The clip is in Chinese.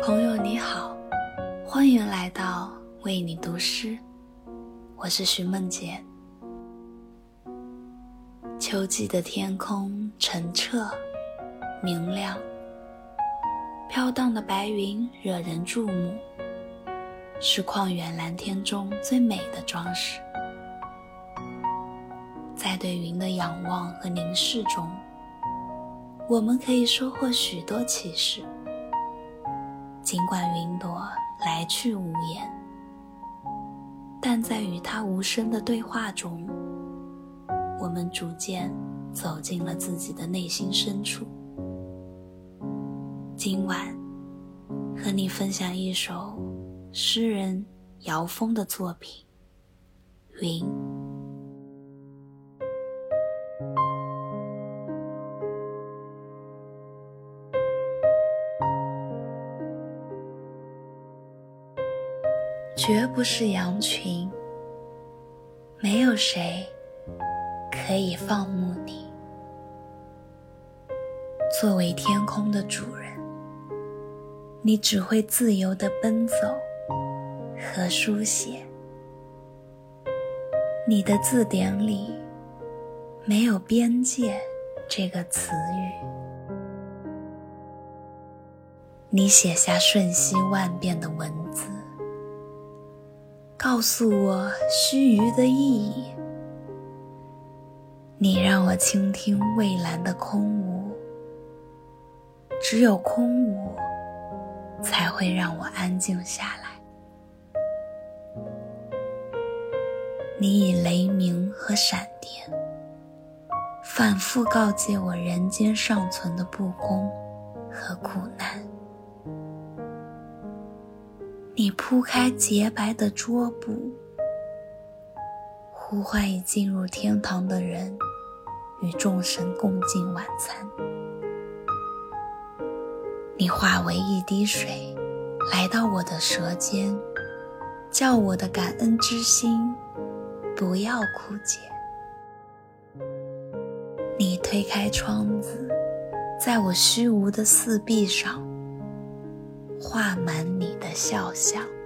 朋友你好，欢迎来到为你读诗，我是徐梦洁。秋季的天空澄澈明亮，飘荡的白云惹人注目，是旷远蓝天中最美的装饰。在对云的仰望和凝视中，我们可以收获许多启示。尽管云朵来去无言，但在与它无声的对话中，我们逐渐走进了自己的内心深处。今晚，和你分享一首诗人姚峰的作品《云》。绝不是羊群，没有谁可以放牧你。作为天空的主人，你只会自由的奔走和书写。你的字典里没有“边界”这个词语，你写下瞬息万变的文字。告诉我须臾的意义。你让我倾听蔚蓝的空无，只有空无才会让我安静下来。你以雷鸣和闪电，反复告诫我人间尚存的不公和苦难。你铺开洁白的桌布，呼唤已进入天堂的人，与众神共进晚餐。你化为一滴水，来到我的舌尖，叫我的感恩之心不要枯竭。你推开窗子，在我虚无的四壁上。画满你的肖像。